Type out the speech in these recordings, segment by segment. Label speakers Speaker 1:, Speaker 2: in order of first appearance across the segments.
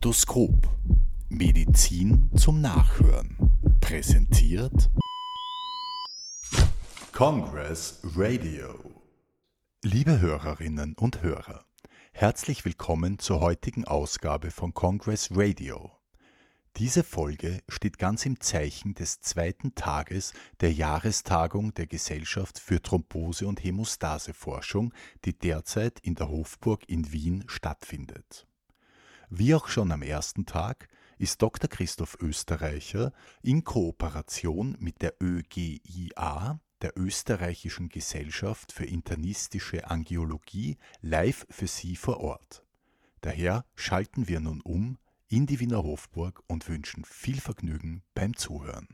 Speaker 1: Stethoskop. Medizin zum Nachhören. Präsentiert Congress Radio. Liebe Hörerinnen und Hörer, herzlich willkommen zur heutigen Ausgabe von Congress Radio. Diese Folge steht ganz im Zeichen des zweiten Tages der Jahrestagung der Gesellschaft für Thrombose- und Hämostaseforschung, die derzeit in der Hofburg in Wien stattfindet. Wie auch schon am ersten Tag ist Dr. Christoph Österreicher in Kooperation mit der ÖGIA, der Österreichischen Gesellschaft für internistische Angiologie, live für Sie vor Ort. Daher schalten wir nun um in die Wiener Hofburg und wünschen viel Vergnügen beim Zuhören.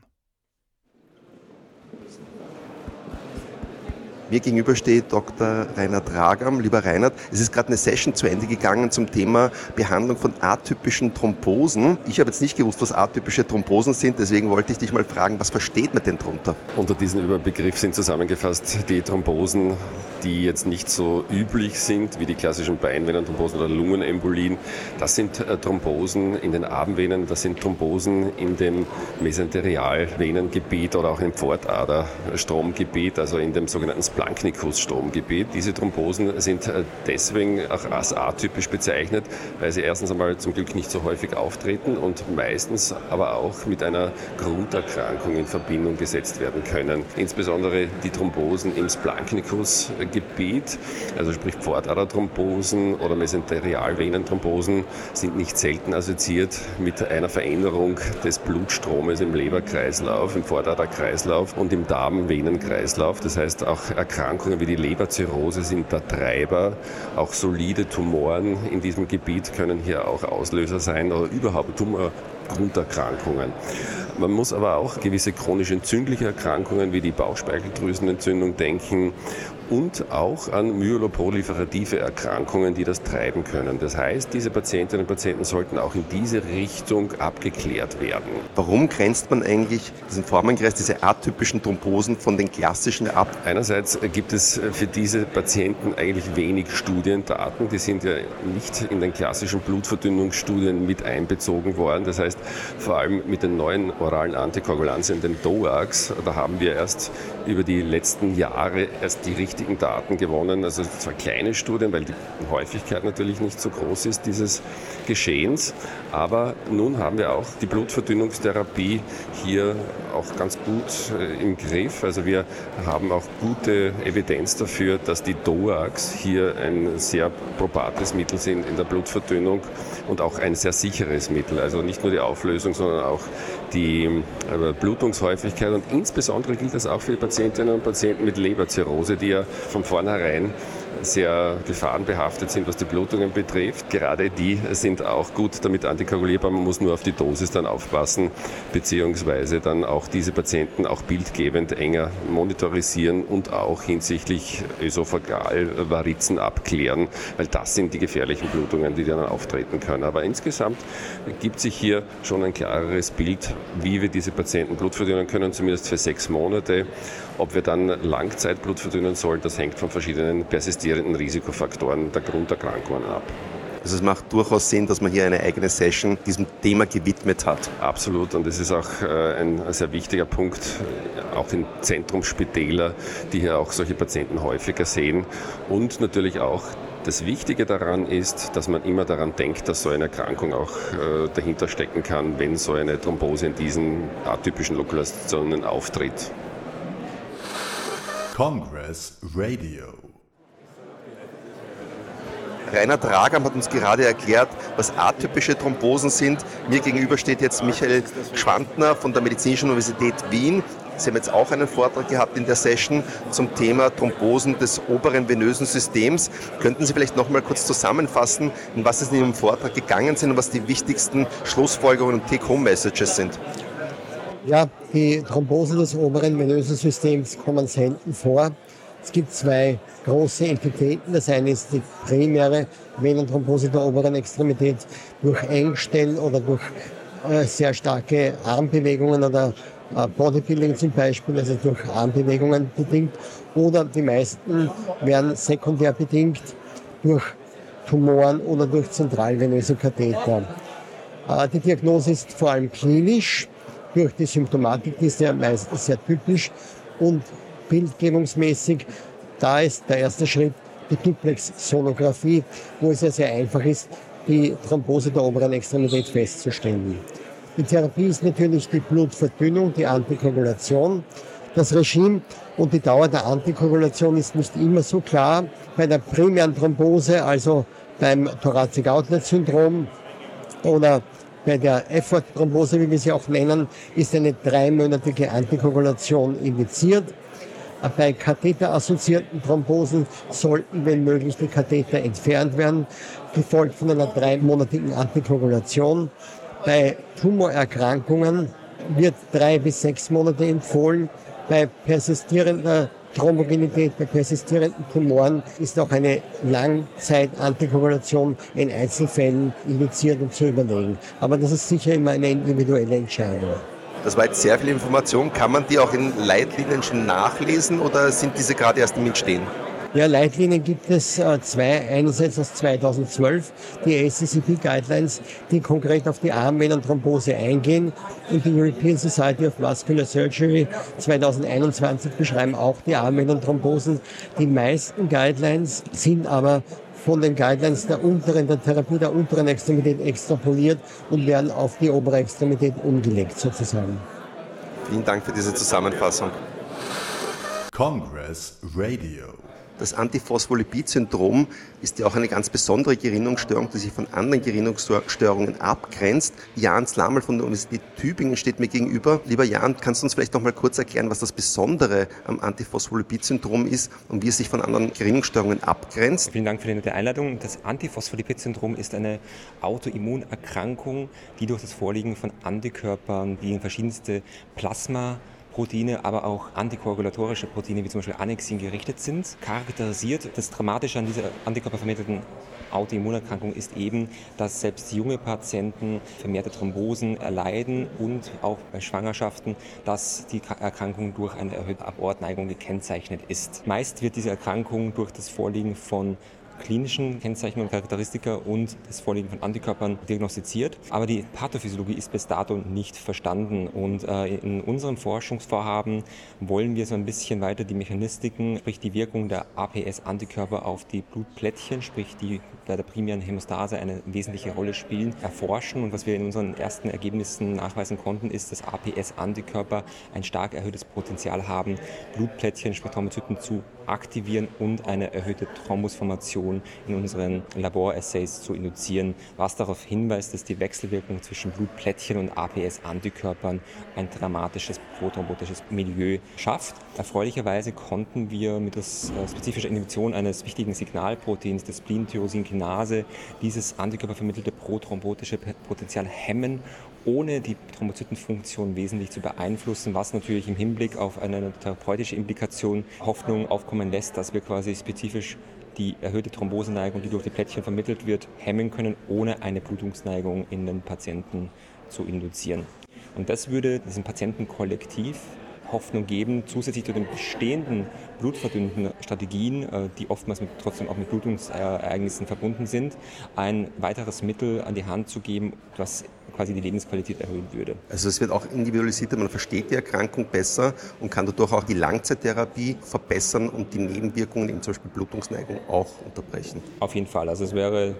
Speaker 2: Mir gegenüber steht Dr. Reinhard Ragam. Lieber Reinhard, es ist gerade eine Session zu Ende gegangen zum Thema Behandlung von atypischen Thrombosen. Ich habe jetzt nicht gewusst, was atypische Thrombosen sind, deswegen wollte ich dich mal fragen, was versteht man denn darunter?
Speaker 3: Unter diesem Überbegriff sind zusammengefasst die Thrombosen, die jetzt nicht so üblich sind wie die klassischen Beinvenenthrombosen oder Lungenembolien. Das sind äh, Thrombosen in den Armvenen, das sind Thrombosen in dem Mesenterialvenengebiet oder auch im Pfortaderstromgebiet, also in dem sogenannten Blanknikus-Stromgebiet. Diese Thrombosen sind äh, deswegen auch als atypisch bezeichnet, weil sie erstens einmal zum Glück nicht so häufig auftreten und meistens aber auch mit einer Grunderkrankung in Verbindung gesetzt werden können. Insbesondere die Thrombosen im Blanknikus-Gebiet, also sprich Pfortaderthrombosen oder Mesenterialvenenthrombosen, sind nicht selten assoziiert mit einer Veränderung des Blutstromes im Leberkreislauf, im Pfortaderkreislauf und im Darmvenenkreislauf. Das heißt, auch Erkrankungen wie die Leberzirrhose sind der Treiber. Auch solide Tumoren in diesem Gebiet können hier auch Auslöser sein oder überhaupt Tumorgrunderkrankungen. Man muss aber auch gewisse chronisch entzündliche Erkrankungen wie die Bauchspeicheldrüsenentzündung denken und auch an myeloproliferative Erkrankungen, die das treiben können. Das heißt, diese Patientinnen und Patienten sollten auch in diese Richtung abgeklärt werden.
Speaker 2: Warum grenzt man eigentlich diesen Formenkreis, diese atypischen Thrombosen von den klassischen ab?
Speaker 3: Einerseits gibt es für diese Patienten eigentlich wenig Studiendaten. Die sind ja nicht in den klassischen Blutverdünnungsstudien mit einbezogen worden. Das heißt, vor allem mit den neuen oralen Antikoagulantien, den DOACs, da haben wir erst über die letzten Jahre erst die richtigen richtigen Daten gewonnen. Also zwar kleine Studien, weil die Häufigkeit natürlich nicht so groß ist dieses Geschehens, aber nun haben wir auch die Blutverdünnungstherapie hier auch ganz gut äh, im Griff. Also wir haben auch gute Evidenz dafür, dass die DOACs hier ein sehr probates Mittel sind in der Blutverdünnung und auch ein sehr sicheres Mittel. Also nicht nur die Auflösung, sondern auch die äh, Blutungshäufigkeit und insbesondere gilt das auch für die Patientinnen und Patienten mit Leberzirrhose, die ja von vornherein sehr gefahrenbehaftet sind, was die Blutungen betrifft. Gerade die sind auch gut damit antikoagulierbar. Man muss nur auf die Dosis dann aufpassen, beziehungsweise dann auch diese Patienten auch bildgebend enger monitorisieren und auch hinsichtlich Ösophagalvarizen abklären, weil das sind die gefährlichen Blutungen, die dann auftreten können. Aber insgesamt gibt sich hier schon ein klareres Bild, wie wir diese Patienten blutverdünnen können, zumindest für sechs Monate. Ob wir dann Langzeitblut verdünnen sollen, das hängt von verschiedenen persistierenden Risikofaktoren der Grunderkrankungen ab.
Speaker 2: Also es macht durchaus Sinn, dass man hier eine eigene Session diesem Thema gewidmet hat.
Speaker 3: Absolut und das ist auch äh, ein sehr wichtiger Punkt, auch in Zentrumsspitäler, die hier auch solche Patienten häufiger sehen und natürlich auch das Wichtige daran ist, dass man immer daran denkt, dass so eine Erkrankung auch äh, dahinter stecken kann, wenn so eine Thrombose in diesen atypischen Lokalisationen auftritt.
Speaker 1: Congress Radio.
Speaker 2: Rainer Dragam hat uns gerade erklärt, was atypische Thrombosen sind. Mir gegenüber steht jetzt Michael Schwantner von der Medizinischen Universität Wien. Sie haben jetzt auch einen Vortrag gehabt in der Session zum Thema Thrombosen des oberen venösen Systems. Könnten Sie vielleicht noch mal kurz zusammenfassen, in was es in Ihrem Vortrag gegangen sind und was die wichtigsten Schlussfolgerungen und Take-Home-Messages sind?
Speaker 4: Ja, die Thrombosen des oberen venösen Systems kommen selten vor. Es gibt zwei große Entitäten. Das eine ist die primäre Venenthrombose der oberen Extremität durch Engstellen oder durch äh, sehr starke Armbewegungen oder äh, Bodybuilding zum Beispiel, also durch Armbewegungen bedingt. Oder die meisten werden sekundär bedingt durch Tumoren oder durch zentralvenöse Katheter. Äh, die Diagnose ist vor allem klinisch durch die Symptomatik, die ist ja meistens sehr typisch und bildgebungsmäßig. Da ist der erste Schritt die Duplex-Sonographie, wo es ja sehr einfach ist, die Thrombose der oberen Extremität festzustellen. Die Therapie ist natürlich die Blutverdünnung, die Antikoagulation. Das Regime und die Dauer der Antikoagulation ist nicht immer so klar. Bei der primären Thrombose, also beim Thoracic Outlet Syndrom oder bei der Effort-Thrombose, wie wir sie auch nennen, ist eine dreimonatige Antikoagulation indiziert. Bei katheterassoziierten Thrombosen sollten, wenn möglich, die Katheter entfernt werden, gefolgt von einer dreimonatigen Antikoagulation. Bei Tumorerkrankungen wird drei bis sechs Monate empfohlen. Bei persistierender Thrombogenität bei persistierenden Tumoren ist auch eine Langzeit-Antikoagulation in Einzelfällen indiziert und zu überlegen. Aber das ist sicher immer eine individuelle Entscheidung.
Speaker 2: Das war jetzt sehr viel Information. Kann man die auch in Leitlinien schon nachlesen oder sind diese gerade erst im Entstehen?
Speaker 4: Ja, Leitlinien gibt es äh, zwei, einerseits aus 2012, die ACCP Guidelines, die konkret auf die Armvenenthrombose eingehen und die European Society of Vascular Surgery 2021 beschreiben auch die Armvenenthrombosen. Die meisten Guidelines sind aber von den Guidelines der unteren, der Therapie der unteren Extremität extrapoliert und werden auf die obere Extremität umgelegt sozusagen.
Speaker 2: Vielen Dank für diese Zusammenfassung.
Speaker 1: Congress Radio
Speaker 2: das Antiphospholipid-Syndrom ist ja auch eine ganz besondere Gerinnungsstörung, die sich von anderen Gerinnungsstörungen abgrenzt. Jan Slammel von der Universität Tübingen steht mir gegenüber. Lieber Jan, kannst du uns vielleicht noch mal kurz erklären, was das Besondere am Antiphospholipid-Syndrom ist und wie es sich von anderen Gerinnungsstörungen abgrenzt?
Speaker 5: Vielen Dank für die nette Einladung. Das Antiphospholipid-Syndrom ist eine Autoimmunerkrankung, die durch das Vorliegen von Antikörpern gegen verschiedenste Plasma Proteine, aber auch antikoagulatorische Proteine wie zum Beispiel Annexin gerichtet sind. Charakterisiert das Dramatische an dieser antikörpervermittelten Autoimmunerkrankung ist eben, dass selbst junge Patienten vermehrte Thrombosen erleiden und auch bei Schwangerschaften, dass die Erkrankung durch eine erhöhte Abortneigung gekennzeichnet ist. Meist wird diese Erkrankung durch das Vorliegen von klinischen Kennzeichen und Charakteristika und das Vorliegen von Antikörpern diagnostiziert. Aber die Pathophysiologie ist bis dato nicht verstanden. Und äh, in unserem Forschungsvorhaben wollen wir so ein bisschen weiter die Mechanistiken, sprich die Wirkung der APS-Antikörper auf die Blutplättchen, sprich die bei der primären Hämostase eine wesentliche Rolle spielen, erforschen. Und was wir in unseren ersten Ergebnissen nachweisen konnten, ist, dass APS-Antikörper ein stark erhöhtes Potenzial haben, Blutplättchen, sprich Thrombozyten zu aktivieren und eine erhöhte Thrombusformation in unseren Laborassays zu induzieren, was darauf hinweist, dass die Wechselwirkung zwischen Blutplättchen und APS-Antikörpern ein dramatisches prothrombotisches Milieu schafft. Erfreulicherweise konnten wir mit der äh, spezifischen Inhibition eines wichtigen Signalproteins, des Spleen-Tyrosinkinase, dieses antikörpervermittelte prothrombotische Potenzial hemmen ohne die Thrombozytenfunktion wesentlich zu beeinflussen, was natürlich im Hinblick auf eine therapeutische Implikation Hoffnung aufkommen lässt, dass wir quasi spezifisch die erhöhte Thromboseneigung, die durch die Plättchen vermittelt wird, hemmen können, ohne eine Blutungsneigung in den Patienten zu induzieren. Und das würde diesem Patientenkollektiv Hoffnung geben, zusätzlich zu den bestehenden blutverdünnenden Strategien, äh, die oftmals mit, trotzdem auch mit Blutungsereignissen verbunden sind, ein weiteres Mittel an die Hand zu geben, was quasi die Lebensqualität erhöhen würde.
Speaker 2: Also es wird auch individualisiert, man versteht die Erkrankung besser und kann dadurch auch die Langzeittherapie verbessern und die Nebenwirkungen, eben zum Beispiel Blutungsneigung, auch unterbrechen.
Speaker 5: Auf jeden Fall. Also es wäre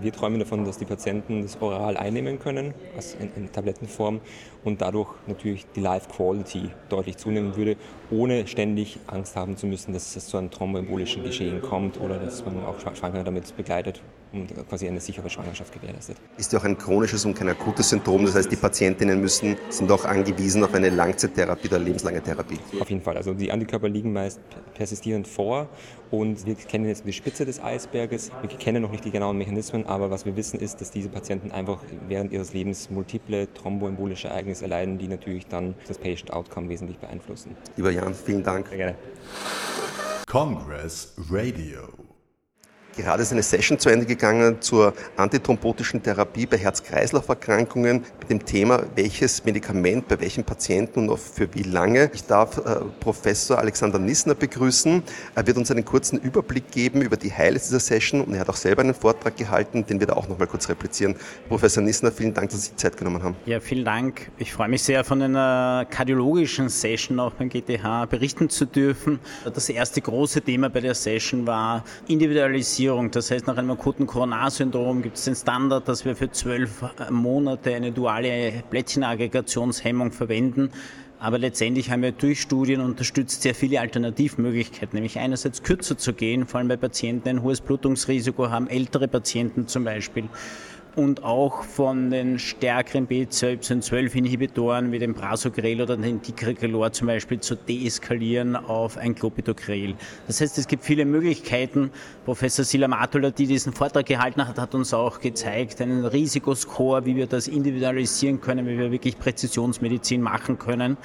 Speaker 5: wir träumen davon, dass die Patienten das oral einnehmen können, also in, in, Tablettenform, und dadurch natürlich die Life Quality deutlich zunehmen würde, ohne ständig Angst haben zu müssen, dass es zu einem thromboembolischen Geschehen kommt oder dass man auch Schwangere damit begleitet und quasi eine sichere Schwangerschaft gewährleistet.
Speaker 2: Ist ja auch ein chronisches und kein akutes Syndrom. Das heißt, die Patientinnen müssen, sind auch angewiesen auf eine Langzeittherapie oder lebenslange Therapie.
Speaker 5: Auf jeden Fall. Also die Antikörper liegen meist persistierend vor und wir kennen jetzt die Spitze des Eisberges. Wir kennen noch nicht die genauen Mechanismen, aber was wir wissen ist, dass diese Patienten einfach während ihres Lebens multiple thromboembolische Ereignisse erleiden, die natürlich dann das Patient Outcome wesentlich beeinflussen.
Speaker 2: Lieber Jan, vielen Dank.
Speaker 5: Sehr gerne.
Speaker 1: Congress Radio
Speaker 2: Gerade ist eine Session zu Ende gegangen zur antithrombotischen Therapie bei Herz-Kreislauf-Erkrankungen mit dem Thema, welches Medikament bei welchen Patienten und für wie lange. Ich darf äh, Professor Alexander Nissner begrüßen. Er wird uns einen kurzen Überblick geben über die Highlights dieser Session und er hat auch selber einen Vortrag gehalten, den wir da auch noch mal kurz replizieren. Professor Nissner, vielen Dank, dass Sie sich Zeit genommen haben.
Speaker 6: Ja, vielen Dank. Ich freue mich sehr, von einer kardiologischen Session auch beim GTH berichten zu dürfen. Das erste große Thema bei der Session war Individualisierung Klassifizierung. Das heißt, nach einem akuten Coronarsyndrom gibt es den Standard, dass wir für zwölf Monate eine duale Plättchenaggregationshemmung verwenden. Aber letztendlich haben wir durch Studien unterstützt sehr viele Alternativmöglichkeiten, nämlich einerseits kürzer zu gehen, vor allem bei Patienten, die ein hohes Blutungsrisiko haben, ältere Patienten zum Beispiel und auch von den stärkeren B12-Inhibitoren wie dem Prasugrel oder dem Ticagrelor zum Beispiel zu deeskalieren auf ein Clopidogrel. Das heißt, es gibt viele Möglichkeiten. Professor Sila Matula, die diesen Vortrag gehalten hat, hat uns auch gezeigt, einen Risikoscore, wie wir das individualisieren können, wie wir wirklich Präzisionsmedizin machen können.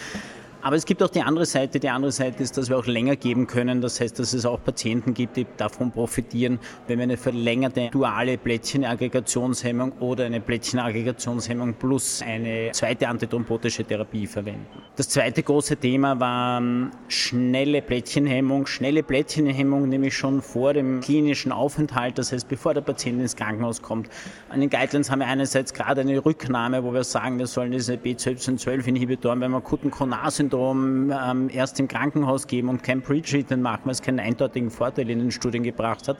Speaker 6: Aber es gibt auch die andere Seite. Die andere Seite ist, dass wir auch länger geben können. Das heißt, dass es auch Patienten gibt, die davon profitieren, wenn wir eine verlängerte duale Plättchenaggregationshemmung oder eine Plättchenaggregationshemmung plus eine zweite antithrombotische Therapie verwenden. Das zweite große Thema war ähm, schnelle Plättchenhemmung. Schnelle Plättchenhemmung nämlich schon vor dem klinischen Aufenthalt, das heißt, bevor der Patient ins Krankenhaus kommt. An den Guidelines haben wir einerseits gerade eine Rücknahme, wo wir sagen, wir sollen diese B12-Inhibitoren beim akuten Koronarsyndrom Syndrom ähm, erst im Krankenhaus geben und kein Pre-Treatment machen, weil es keinen eindeutigen Vorteil in den Studien gebracht hat.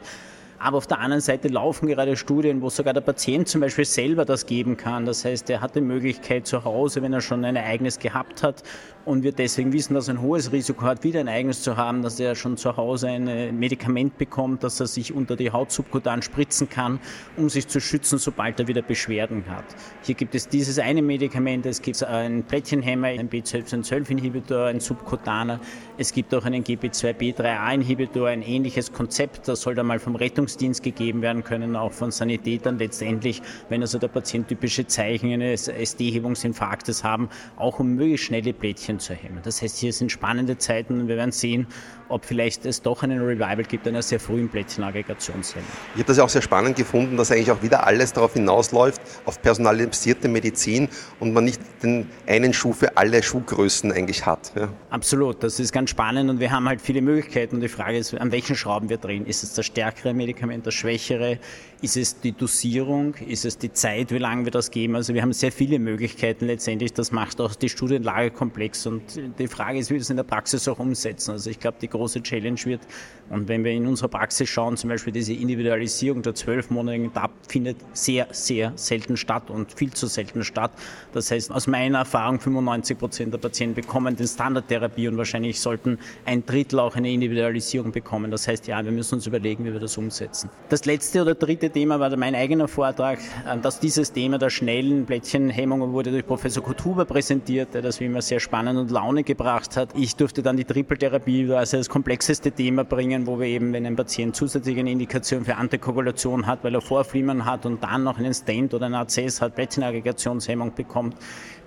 Speaker 6: Aber auf der anderen Seite laufen gerade Studien, wo sogar der Patient zum Beispiel selber das geben kann. Das heißt, er hat die Möglichkeit zu Hause, wenn er schon ein Ereignis gehabt hat und wir deswegen wissen, dass er ein hohes Risiko hat, wieder ein Ereignis zu haben, dass er schon zu Hause ein Medikament bekommt, dass er sich unter die Haut subkutan spritzen kann, um sich zu schützen, sobald er wieder Beschwerden hat. Hier gibt es dieses eine Medikament, es gibt einen Plättchenhemmer, einen B12-12-Inhibitor, einen Subkutaner, es gibt auch einen GP2B3A-Inhibitor, ein ähnliches Konzept, das soll dann mal vom Rettungsdienst gegeben werden können, auch von Sanitätern letztendlich, wenn also der Patient typische Zeichen eines SD-Hebungsinfarktes haben, auch um möglichst schnelle Plättchen zu hemmen. Das heißt, hier sind spannende Zeiten und wir werden sehen, ob vielleicht es doch einen Revival gibt, einer sehr frühen Plättchenaggregationshemmung.
Speaker 2: Ich habe das ja auch sehr spannend gefunden, dass eigentlich auch wieder alles darauf hinausläuft, auf personalisierte Medizin und man nicht den einen Schuh für alle Schuhgrößen eigentlich hat. Ja.
Speaker 6: Absolut, das ist ganz spannend und wir haben halt viele Möglichkeiten und die Frage ist, an welchen Schrauben wir drehen. Ist es das stärkere Medikament, das schwächere? Ist es die Dosierung? Ist es die Zeit, wie lange wir das geben? Also wir haben sehr viele Möglichkeiten letztendlich. Das macht auch die Studienlage komplex und die Frage ist, wie wir es in der Praxis auch umsetzen. Also ich glaube, die große Challenge wird. Und wenn wir in unserer Praxis schauen, zum Beispiel diese Individualisierung der zwölfmonatigen TAP findet sehr, sehr selten statt und viel zu selten statt. Das heißt, aus meiner Erfahrung, 95 Prozent der Patienten bekommen die Standardtherapie und wahrscheinlich sollten ein Drittel auch eine Individualisierung bekommen. Das heißt, ja, wir müssen uns überlegen, wie wir das umsetzen. Das letzte oder dritte Thema war mein eigener Vortrag, äh, dass dieses Thema der schnellen Plättchenhemmungen wurde durch Professor Kutuba präsentiert, der das wie immer sehr spannend und Laune gebracht hat. Ich durfte dann die Trippeltherapie also das komplexeste Thema bringen, wo wir eben, wenn ein Patient zusätzlich eine Indikation für Antikoagulation hat, weil er Vorflimmern hat und dann noch einen Stent oder einen ACS hat, Plättchenaggregationshemmung bekommt,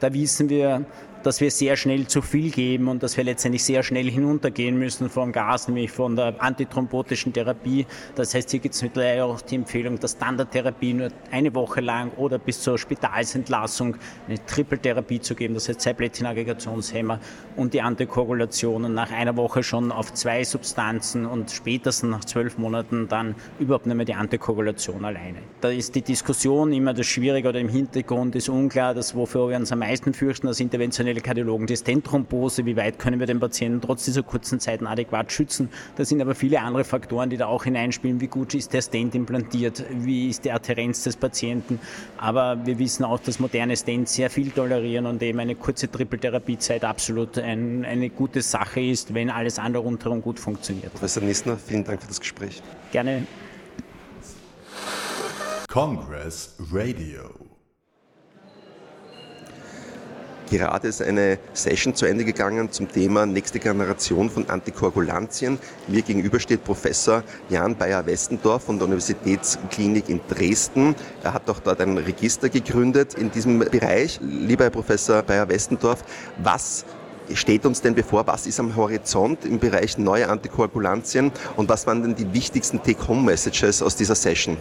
Speaker 6: da wissen wir, dass wir sehr schnell zu viel geben und dass wir letztendlich sehr schnell hinuntergehen müssen vom Gas, nämlich von der antithrombotischen Therapie. Das heißt, hier gibt es mittlerweile auch die Empfehlung, dass Standardtherapie nur eine Woche lang oder bis zur Spitalsentlassung eine Trippeltherapie zu geben, das heißt zwei Plättchenaggregationshemmer und die Antikoagulation und nach einer Woche schon auf zwei Substanzen und spätestens nach zwölf Monaten dann überhaupt nicht mehr die Antikoagulation alleine. Da ist die Diskussion immer das Schwierige oder im Hintergrund ist unklar, dass wofür wir uns am meisten fürchten, als interventionelle interventionelle Kardiologen, die Stenthrombose, wie weit können wir den Patienten trotz dieser kurzen Zeiten adäquat schützen. Da sind aber viele andere Faktoren, die da auch hineinspielen. Wie gut ist der Stent implantiert? Wie ist die Adherenz des Patienten? Aber wir wissen auch, dass moderne Stents sehr viel tolerieren und eben eine kurze Trippeltherapiezeit absolut ein, eine gute Sache ist, wenn alles andere rundherum gut funktioniert.
Speaker 2: Professor Nissner, vielen Dank für das Gespräch.
Speaker 6: Gerne.
Speaker 1: Congress Radio
Speaker 2: Gerade ist eine Session zu Ende gegangen zum Thema nächste Generation von Antikoagulantien. Mir gegenüber steht Professor Jan Bayer-Westendorf von der Universitätsklinik in Dresden. Er hat auch dort ein Register gegründet in diesem Bereich. Lieber Herr Professor Bayer-Westendorf, was steht uns denn bevor? Was ist am Horizont im Bereich neue Antikoagulantien und was waren denn die wichtigsten Take-Home-Messages aus dieser Session?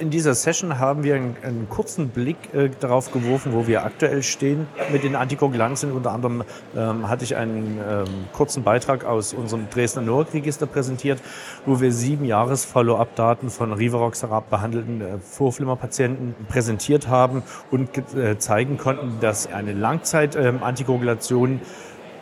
Speaker 7: In dieser Session haben wir einen, einen kurzen Blick äh, darauf geworfen, wo wir aktuell stehen mit den Antikoagulantien. Unter anderem ähm, hatte ich einen ähm, kurzen Beitrag aus unserem Dresdner Neurokregister präsentiert, wo wir sieben Jahres Follow-up-Daten von Rivaroxarab behandelten äh, Vorflimmerpatienten präsentiert haben und äh, zeigen konnten, dass eine Langzeit-Antikoagulation ähm,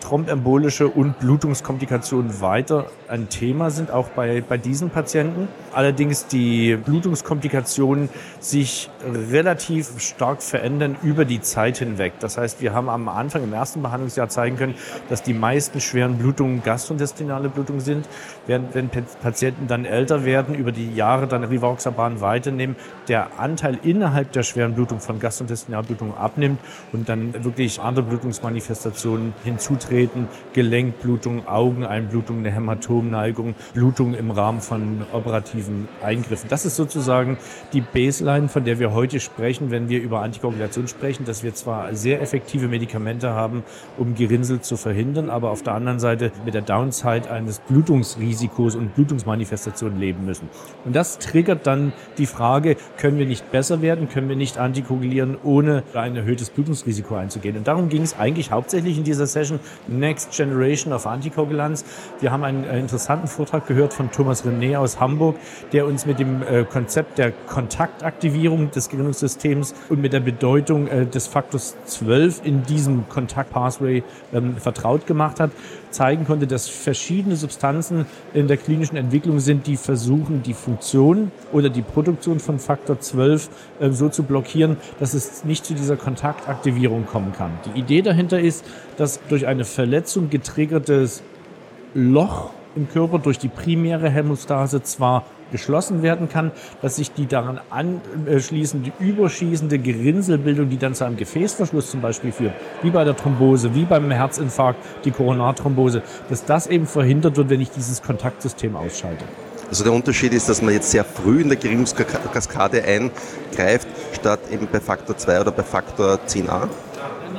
Speaker 7: thrombembolische und Blutungskomplikationen weiter ein Thema sind, auch bei, bei diesen Patienten. Allerdings die Blutungskomplikationen sich relativ stark verändern über die Zeit hinweg. Das heißt, wir haben am Anfang im ersten Behandlungsjahr zeigen können, dass die meisten schweren Blutungen gastrointestinale Blutungen sind. Während wenn Patienten dann älter werden, über die Jahre dann Rivaroxaban weiternehmen, der Anteil innerhalb der schweren Blutung von Gastrointestinalblutungen abnimmt und dann wirklich andere Blutungsmanifestationen hinzutreten, Gelenkblutung, Augeneinblutung, eine Hämatomneigung, Blutung im Rahmen von operativen Eingriffen. Das ist sozusagen die Baseline, von der wir heute sprechen, wenn wir über Antikoagulation sprechen, dass wir zwar sehr effektive Medikamente haben, um Gerinnsel zu verhindern, aber auf der anderen Seite mit der Downside eines Blutungsrisikos Risikos und Blutungsmanifestationen leben müssen. Und das triggert dann die Frage, können wir nicht besser werden, können wir nicht antikoagulieren, ohne ein erhöhtes Blutungsrisiko einzugehen. Und darum ging es eigentlich hauptsächlich in dieser Session Next Generation of Anticoagulants. Wir haben einen interessanten Vortrag gehört von Thomas René aus Hamburg, der uns mit dem äh, Konzept der Kontaktaktivierung des Gerinnungssystems und mit der Bedeutung äh, des Faktors 12 in diesem Kontaktpathway ähm, vertraut gemacht hat zeigen konnte, dass verschiedene Substanzen in der klinischen Entwicklung sind, die versuchen, die Funktion oder die Produktion von Faktor 12 äh, so zu blockieren, dass es nicht zu dieser Kontaktaktivierung kommen kann. Die Idee dahinter ist, dass durch eine Verletzung getriggertes Loch im Körper durch die primäre Hämostase zwar geschlossen werden kann, dass sich die daran anschließende überschießende Gerinnselbildung, die dann zu einem Gefäßverschluss zum Beispiel führt, wie bei der Thrombose, wie beim Herzinfarkt, die Koronarthrombose, dass das eben verhindert wird, wenn ich dieses Kontaktsystem ausschalte.
Speaker 2: Also der Unterschied ist, dass man jetzt sehr früh in der Gerinnungskaskade eingreift, statt eben bei Faktor 2 oder bei Faktor 10a?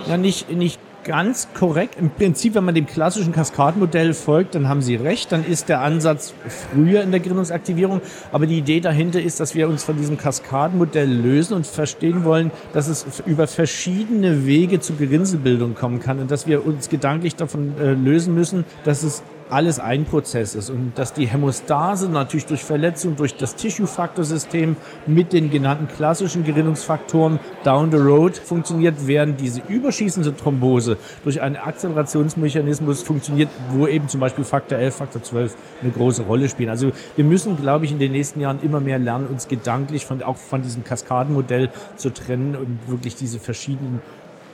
Speaker 7: Ja, nicht, nicht ganz korrekt. Im Prinzip, wenn man dem klassischen Kaskadenmodell folgt, dann haben Sie recht, dann ist der Ansatz früher in der Gründungsaktivierung. Aber die Idee dahinter ist, dass wir uns von diesem Kaskadenmodell lösen und verstehen wollen, dass es über verschiedene Wege zu Gerinnselbildung kommen kann und dass wir uns gedanklich davon äh, lösen müssen, dass es alles ein Prozess ist und dass die Hämostase natürlich durch Verletzung durch das Tissue-Faktor-System mit den genannten klassischen Gerinnungsfaktoren down the road funktioniert, während diese überschießende Thrombose durch einen Akzelerationsmechanismus funktioniert, wo eben zum Beispiel Faktor 11, Faktor 12 eine große Rolle spielen. Also wir müssen, glaube ich, in den nächsten Jahren immer mehr lernen, uns gedanklich von, auch von diesem Kaskadenmodell zu trennen und wirklich diese verschiedenen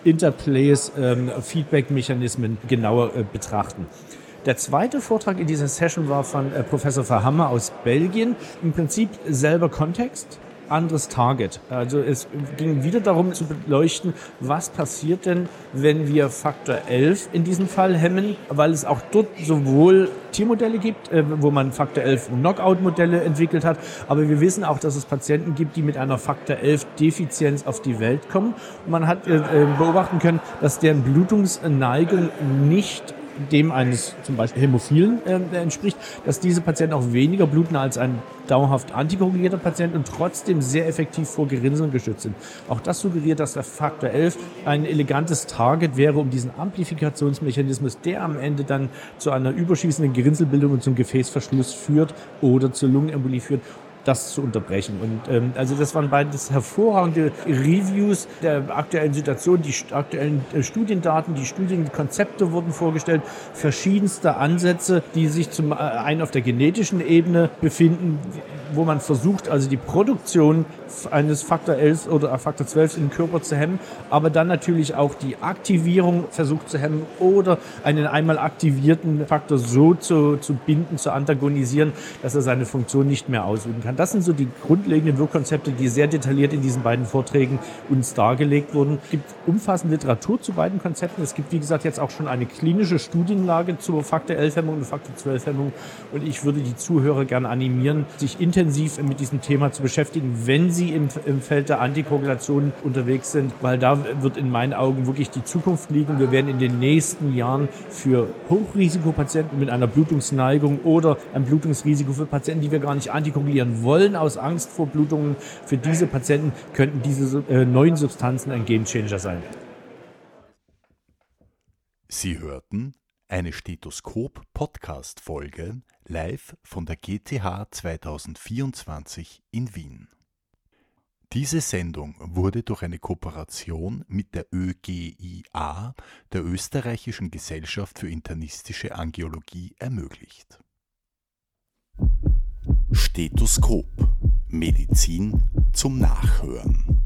Speaker 7: Interplays, ähm, Feedback-Mechanismen genauer äh, betrachten. Der zweite Vortrag in dieser Session war von äh, Professor Verhammer aus Belgien. Im Prinzip selber Kontext, anderes Target. Also es ging wieder darum zu beleuchten, was passiert denn, wenn wir Faktor 11 in diesem Fall hemmen, weil es auch dort sowohl Tiermodelle gibt, äh, wo man Faktor 11 Knockout-Modelle entwickelt hat, aber wir wissen auch, dass es Patienten gibt, die mit einer Faktor 11 Defizienz auf die Welt kommen. Und man hat äh, beobachten können, dass deren Blutungsneigung nicht dem eines zum Beispiel Hämophilen äh, entspricht, dass diese Patienten auch weniger bluten als ein dauerhaft antikoagulierter Patient und trotzdem sehr effektiv vor Gerinnseln geschützt sind. Auch das suggeriert, dass der Faktor 11 ein elegantes Target wäre, um diesen Amplifikationsmechanismus, der am Ende dann zu einer überschießenden Gerinnselbildung und zum Gefäßverschluss führt oder zur Lungenembolie führt, das zu unterbrechen. Und ähm, also das waren beides hervorragende Reviews der aktuellen Situation, die aktuellen äh, Studiendaten, die Studienkonzepte wurden vorgestellt, verschiedenste Ansätze, die sich zum äh, einen auf der genetischen Ebene befinden, wo man versucht, also die Produktion eines Faktor 11 oder Faktor 12 im Körper zu hemmen, aber dann natürlich auch die Aktivierung versucht zu hemmen oder einen einmal aktivierten Faktor so zu, zu binden, zu antagonisieren, dass er seine Funktion nicht mehr ausüben kann. Das sind so die grundlegenden Wirkkonzepte, die sehr detailliert in diesen beiden Vorträgen uns dargelegt wurden. Es gibt umfassende Literatur zu beiden Konzepten. Es gibt, wie gesagt, jetzt auch schon eine klinische Studienlage zur Faktor 11 Hemmung und Faktor 12 Hemmung und ich würde die Zuhörer gerne animieren, sich intensiv mit diesem Thema zu beschäftigen, wenn Sie im, im Feld der Antikoagulation unterwegs sind, weil da wird in meinen Augen wirklich die Zukunft liegen. Wir werden in den nächsten Jahren für Hochrisikopatienten mit einer Blutungsneigung oder ein Blutungsrisiko für Patienten, die wir gar nicht antikoagulieren wollen, aus Angst vor Blutungen, für diese Patienten könnten diese äh, neuen Substanzen ein Gamechanger sein.
Speaker 1: Sie hörten eine Stethoskop-Podcast-Folge live von der GTH 2024 in Wien. Diese Sendung wurde durch eine Kooperation mit der ÖGIA, der Österreichischen Gesellschaft für internistische Angiologie, ermöglicht. Stethoskop Medizin zum Nachhören